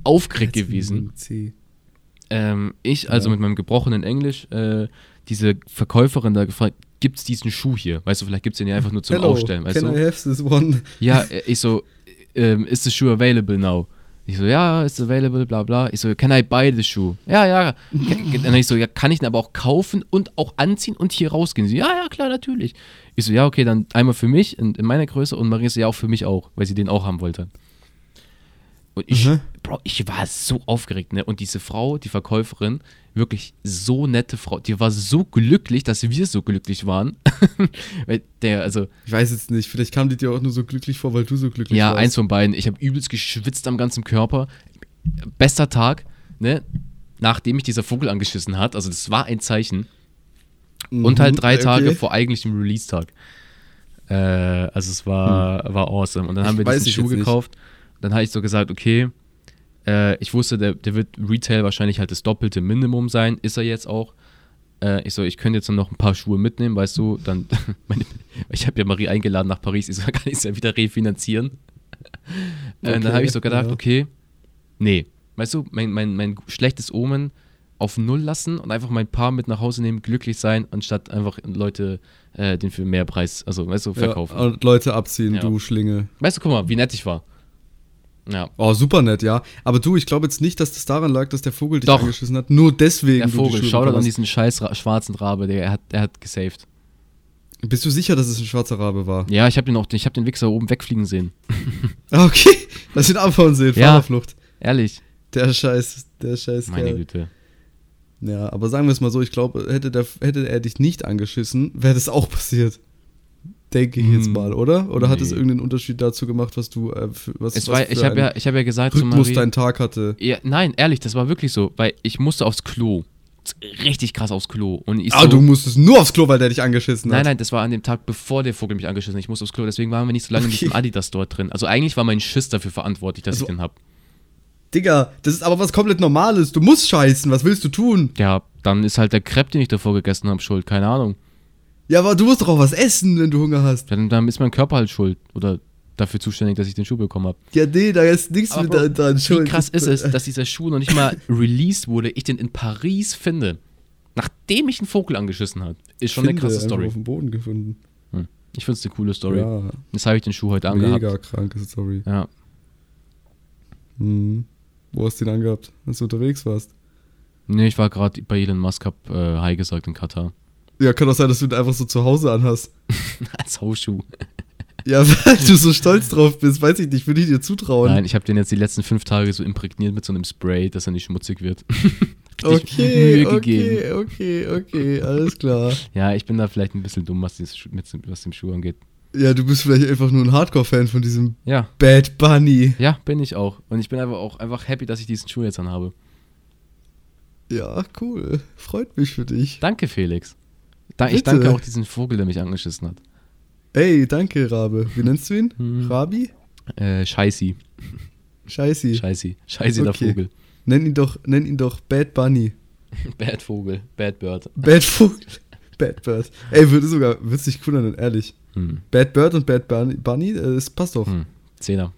aufgeregt gewesen. C. Ähm, ich, also Ja. mit meinem gebrochenen Englisch, äh, diese Verkäuferin da gefragt, gibt's diesen Schuh hier? Weißt du, vielleicht gibt's den ja einfach nur zum Hello, Aufstellen, weißt can du? I have this one? Ja, äh, ich so, ähm, ist the shoe available now? Ich so, ja, it's available, bla bla. Ich so, can I buy the shoe? Ja, ja. Dann ich so, ja, kann ich den aber auch kaufen und auch anziehen und hier rausgehen? Sie, ja, ja, klar, natürlich. Ich so, ja, okay, dann einmal für mich in, in meiner Größe und Maria so, ja, auch für mich auch, weil sie den auch haben wollte. Und ich, Mhm. Bro, ich war so aufgeregt, ne? Und diese Frau, die Verkäuferin, wirklich so nette Frau, die war so glücklich, dass wir so glücklich waren. der, also, Ich weiß jetzt nicht, vielleicht kam die dir auch nur so glücklich vor, weil du so glücklich ja, warst. eins von beiden. Ich habe übelst geschwitzt am ganzen Körper. Bester Tag, ne? Nachdem mich dieser Vogel angeschissen hat. Also, das war ein Zeichen. Und halt drei Mhm, okay. Tage vor eigentlichem Release-Tag. Äh, also, es war, war awesome. Und dann Ich haben wir diesen ich Schuh jetzt nicht. Dann habe ich so gesagt, okay, äh, ich wusste, der, der wird Retail wahrscheinlich halt das doppelte Minimum sein. Ist er jetzt auch. Äh, ich so, ich könnte jetzt noch ein paar Schuhe mitnehmen, weißt du, dann, meine, ich habe ja Marie eingeladen nach Paris, ich so, kann ich es ja wieder refinanzieren. äh, dann Okay, habe ich so gedacht, ja. okay, nee, weißt du, mein, mein, mein schlechtes Omen auf Null lassen und einfach mein Paar mit nach Hause nehmen, glücklich sein, anstatt einfach Leute den äh, den für mehr Preis, also weißt du, verkaufen. Ja, und Leute abziehen, Ja. du Schlinge. Weißt du, guck mal, wie nett ich war. Ja, Oh, super nett, ja. Aber du, ich glaube jetzt nicht, dass das daran lag, dass der Vogel dich Doch. angeschissen hat. Nur deswegen. der Vogel, schau bekommen an diesen scheiß Ra schwarzen Rabe, der er hat, er hat gesaved. Bist du sicher, dass es ein schwarzer Rabe war? Ja, ich habe den auch, ich habe den Wichser oben wegfliegen sehen. Ah, Okay, lass ihn abhauen sehen. Ja. Fahrerflucht. Ehrlich. Der Scheiß, der Scheiß Meine Kerl. Güte. Ja, aber sagen wir es mal so, ich glaube, hätte, der- hätte er dich nicht angeschissen, wäre das auch passiert. Denke ich jetzt Hm, mal, oder? Oder hat es nee. irgendeinen Unterschied dazu gemacht, was du, äh, für, was, Es was war, für ich habe ja, ich hab ja gesagt zu Rhythmus Marie. dein Tag hatte? Ja, nein, ehrlich, das war wirklich so, weil ich musste aufs Klo. Richtig krass aufs Klo. Und ich Ah, so, du musstest nur aufs Klo, weil der dich angeschissen Nein, hat. nein, das war an dem Tag, bevor der Vogel mich angeschissen hat. Ich musste aufs Klo, deswegen waren wir nicht so lange in Okay. diesem Adidas dort drin. Also eigentlich war mein Schiss dafür verantwortlich, dass Also- ich den hab. Digga, das ist aber was komplett Normales. Du musst scheißen, was willst du tun? Ja, dann ist halt der Crepe, den ich davor gegessen habe, schuld. Keine Ahnung. Ja, aber du musst doch auch was essen, wenn du Hunger hast. Dann, dann ist mein Körper halt schuld. Oder dafür zuständig, dass ich den Schuh bekommen habe. Ja, nee, da ist nichts Aber mit Bro, dran dran Wie schuld. krass ist es, dass dieser Schuh noch nicht mal released wurde, ich den in Paris finde. Nachdem ich einen Vogel angeschissen hat. Ist schon eine Finde, krasse einfach Story. auf dem Boden gefunden. Ich finde es eine coole Story. Ja, Jetzt habe ich den Schuh heute angehabt. mega kranke Story. Ja. Mhm. Wo hast du den angehabt, als du unterwegs warst? Nee, ich war gerade bei Elon Musk, hab äh, Hi gesagt in Katar. Ja, kann auch sein, dass du den einfach so zu Hause anhast. Als Hausschuh. Ja, weil du so stolz drauf bist, weiß ich nicht, würde ich dir zutrauen. Nein, ich habe den jetzt die letzten fünf Tage so imprägniert mit so einem Spray, dass er nicht schmutzig wird. Okay, okay, okay, okay, alles klar. Ja, ich bin da vielleicht ein bisschen dumm, was, was dem Schuh angeht. Ja, du bist vielleicht einfach nur ein Hardcore-Fan von diesem Ja, Bad Bunny. ja, bin ich auch. Und ich bin einfach auch einfach happy, dass ich diesen Schuh jetzt anhabe. Ja, cool. Freut mich für dich. Danke, Felix. Da, ich danke auch diesen Vogel, der mich angeschissen hat. Ey, danke, Rabe. Wie nennst du ihn? Hm. Rabi? Äh, Scheißi. Scheißi. Scheißi. Scheißi, der Okay. Vogel. Nenn ihn doch, nenn ihn doch Bad Bunny. Bad Vogel. Bad Bird. Bad Vogel. Bad Bird. Ey, würde sogar, würde sich cool nennen, ehrlich. Hm. Bad Bird und Bad Bunny, Bunny äh, das passt doch. Hm. Zehner.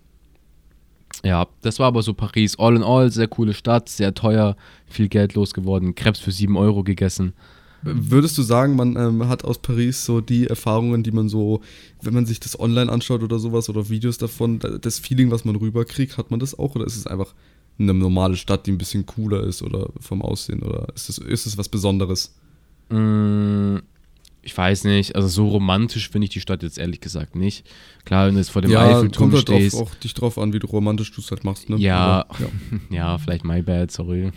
Ja, das war aber so Paris. All in all, sehr coole Stadt, sehr teuer, viel Geld losgeworden, Krebs für 7 Euro gegessen. Würdest du sagen, man ähm, hat aus Paris so die Erfahrungen, die man so, wenn man sich das online anschaut oder sowas oder Videos davon, da- das Feeling, was man rüberkriegt, hat man das auch oder ist es einfach eine normale Stadt, die ein bisschen cooler ist oder vom Aussehen oder ist es, ist es was Besonderes? Mm, Ich weiß nicht, also so romantisch finde ich die Stadt jetzt ehrlich gesagt nicht. Klar, wenn du jetzt vor dem Eiffelturm kommt halt stehst. drauf, auch dich drauf an, wie du romantisch du es halt machst, ne? Ja. Aber, Ja, vielleicht my bad, sorry.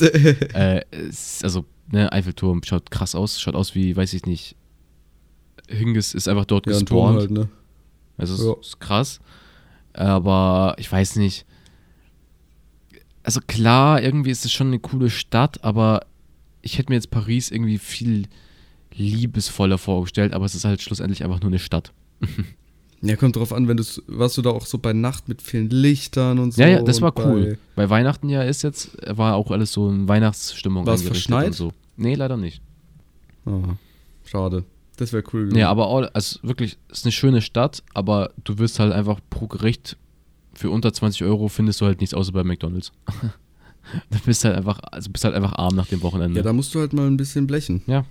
ja. äh, also, ne, Eiffelturm schaut krass aus, schaut aus wie, weiß ich nicht. Hingis ist einfach dort ja, ein gespawnt. halt, ne? Also es Ja. ist krass. Aber ich weiß nicht. Also klar, irgendwie ist es schon eine coole Stadt, aber ich hätte mir jetzt Paris irgendwie viel liebesvoller vorgestellt, aber es ist halt schlussendlich einfach nur eine Stadt. Ja, kommt drauf an, wenn du warst du da auch so bei Nacht mit vielen Lichtern und so. ja, ja, das war bei- cool. Bei Weihnachten ja ist jetzt, war auch alles so in Weihnachtsstimmung War es verschneit? und so. Nee, leider nicht. Ah, schade. Das wäre cool Nee, aber all, also wirklich, es ist eine schöne Stadt, aber du wirst halt einfach pro Gericht für unter 20 Euro findest du halt nichts außer bei McDonalds. du bist halt einfach, also bist halt einfach arm nach dem Wochenende. Ja, da musst du halt mal ein bisschen blechen. Hätte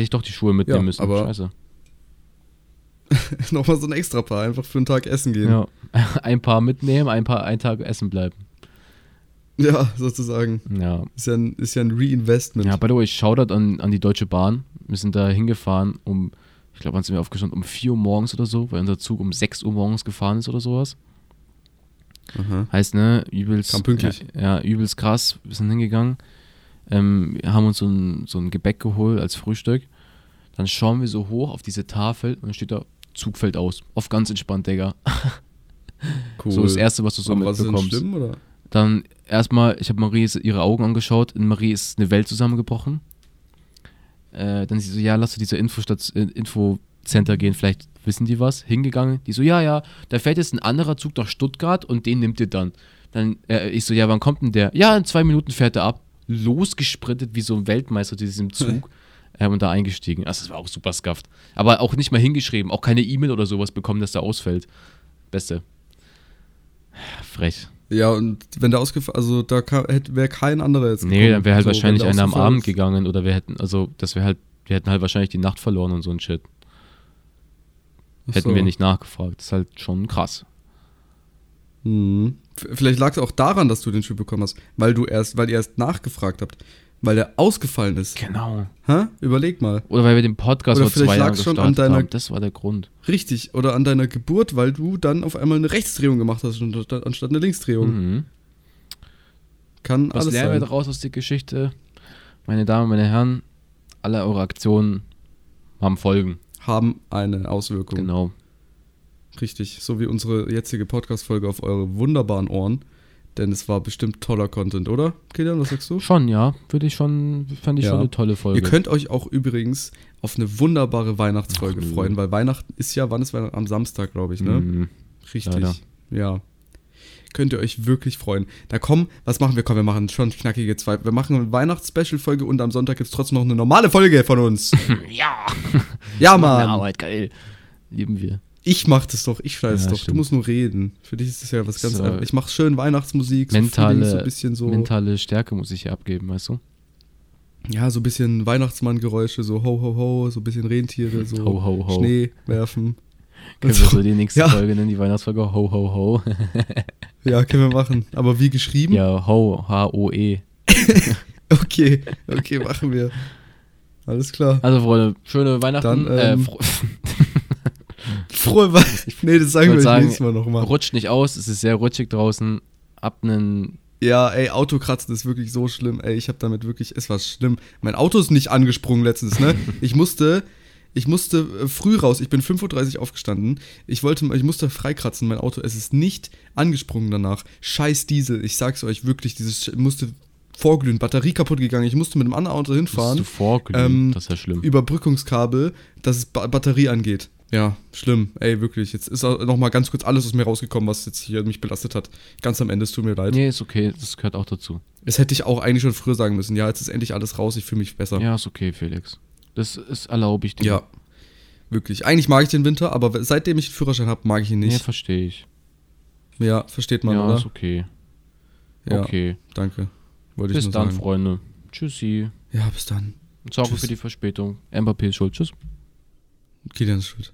ich doch die Schuhe mitnehmen Ja, müssen. aber- Scheiße. Nochmal so ein extra Paar, einfach für einen Tag essen gehen. Ja. Ein paar mitnehmen, ein paar einen Tag essen bleiben. Ja, sozusagen. Ja. Ist ja ein, ist ja ein Reinvestment. Ja, by the way, Shoutout an, an die Deutsche Bahn. Wir sind da hingefahren um, ich glaube, wann sind wir aufgestanden? Um 4 Uhr morgens oder so, weil unser Zug um 6 Uhr morgens gefahren ist oder sowas. Aha. Heißt, ne, übelst. Kam pünktlich. Ja, ja, übelst krass. Wir sind hingegangen. Ähm, wir haben uns so ein, so ein Gebäck geholt als Frühstück. Dann schauen wir so hoch auf diese Tafel und dann steht da, Zug fällt aus. Auf ganz entspannt, Digga. Cool. So das Erste, was du so Aber was mitbekommst. schlimm, oder? Dann erstmal, ich habe Marie ihre Augen angeschaut. In Marie ist eine Welt zusammengebrochen. Äh, dann sie so, ja, lass zu dieser Infostation, äh, Infocenter gehen, vielleicht wissen die was. Hingegangen. Die so, ja, ja, da fährt jetzt ein anderer Zug nach Stuttgart und den nimmt ihr dann. Dann, äh, ich so, ja, wann kommt denn der? Ja, in zwei Minuten fährt er ab. Losgesprintet wie so ein Weltmeister zu diesem Zug. ähm, und da eingestiegen. Also, das war auch super scuffed. Aber auch nicht mal hingeschrieben, auch keine E-Mail oder sowas bekommen, dass der ausfällt. Beste. Frech. Ja, und wenn der ausgefallen, also da wäre kein anderer jetzt Nee, dann wäre halt So, wahrscheinlich einer am Abend ist. gegangen oder wir hätten, also, dass wir halt, wir hätten halt wahrscheinlich die Nacht verloren und so ein Shit. Hätten so. wir nicht nachgefragt. Das ist halt schon krass. V- Vielleicht lag es auch daran, dass du den Typ bekommen hast, weil du erst, weil ihr erst nachgefragt habt, weil der ausgefallen ist. Genau. Hä? Überleg mal. Oder weil wir den Podcast Oder vor zwei Jahren schon an deiner- haben. Das war der Grund. Richtig. Oder an deiner Geburt, weil du dann auf einmal eine Rechtsdrehung gemacht hast anstatt eine Linksdrehung. Mhm. Kann Was alles lernen wir sein. daraus aus der Geschichte? Meine Damen, meine Herren, alle eure Aktionen haben Folgen. Haben eine Auswirkung. Genau. Richtig. So wie unsere jetzige Podcast-Folge auf eure wunderbaren Ohren. Denn es war bestimmt toller Content, oder? Kilian, was sagst du? Schon, ja. Würde ich schon, fand ich Ja. schon eine tolle Folge. Ihr könnt euch auch übrigens auf eine wunderbare Weihnachtsfolge Ach, freuen, weil Weihnachten ist ja, wann ist Weihnachten? Am Samstag, glaube ich, ne? Mhm. Richtig. leider. Ja. Könnt ihr euch wirklich freuen. Da kommen, was machen wir? Komm, wir machen schon knackige zwei. Wir machen eine Weihnachts-Special-Folge und am Sonntag gibt es trotzdem noch eine normale Folge von uns. Ja. Ja, Mann. Arbeit, geil. Lieben wir. Ich mach das doch, ich schneide es Ja, doch. Du stimmt. musst nur reden. Für dich ist das ja was ganz So. Ich mach schön Weihnachtsmusik, so Mentale, so ein bisschen so. mentale Stärke muss ich hier abgeben, weißt du? Ja, so ein bisschen Weihnachtsmann-Geräusche, so ho ho ho, so ein bisschen Rentiere, so Ho, ho, ho. Schnee werfen. Können wir so die nächste Ja. Folge nennen, die Weihnachtsfolge? Ho, ho, ho. Ja, können wir machen. Aber wie geschrieben? ja, ho, H-O-E. Okay, okay, machen wir. Alles klar. Also, Freunde, schöne Weihnachten. Dann, äh, ähm, fro- Frohe Weihnachten. Nee, das sagen wir sagen, nächstes Mal nochmal. rutscht nicht aus, es ist sehr rutschig draußen. Ab einen. Ja, ey, Autokratzen ist wirklich so schlimm. Ey, ich habe damit wirklich, es war schlimm. Mein Auto ist nicht angesprungen letztens, ne? Ich musste, ich musste äh, früh raus. Ich bin 5.30 Uhr aufgestanden. Ich wollte, ich musste freikratzen, mein Auto. Es ist nicht angesprungen danach. Scheiß Diesel. Ich sag's euch wirklich, dieses musste vorglühen, Batterie kaputt gegangen. Ich musste mit einem anderen Auto Musst hinfahren. du vorglühen. Ähm, das ist ja schlimm. Überbrückungskabel, dass es ba Batterie angeht. Ja, schlimm. Ey, wirklich. Jetzt ist noch mal ganz kurz alles aus mir rausgekommen, was jetzt hier mich belastet hat. Ganz am Ende, es tut mir leid. Nee, ist okay, das gehört auch dazu. Das hätte ich auch eigentlich schon früher sagen müssen. Ja, jetzt ist endlich alles raus, ich fühle mich besser. Ja, ist okay, Felix. Das ist erlaube ich dir. Ja. Wirklich. Eigentlich mag ich den Winter, aber seitdem ich den Führerschein habe, mag ich ihn Nee, nicht. verstehe ich. Ja, versteht man, ja, oder? ist okay. Ja, Okay. danke. Wollte ich Bis dann, sagen. Freunde. Tschüssi. Ja, bis dann. Sorry Tschüss. für die Verspätung. Mbappé ist schuld. Tschüss. Kilian ist schuld.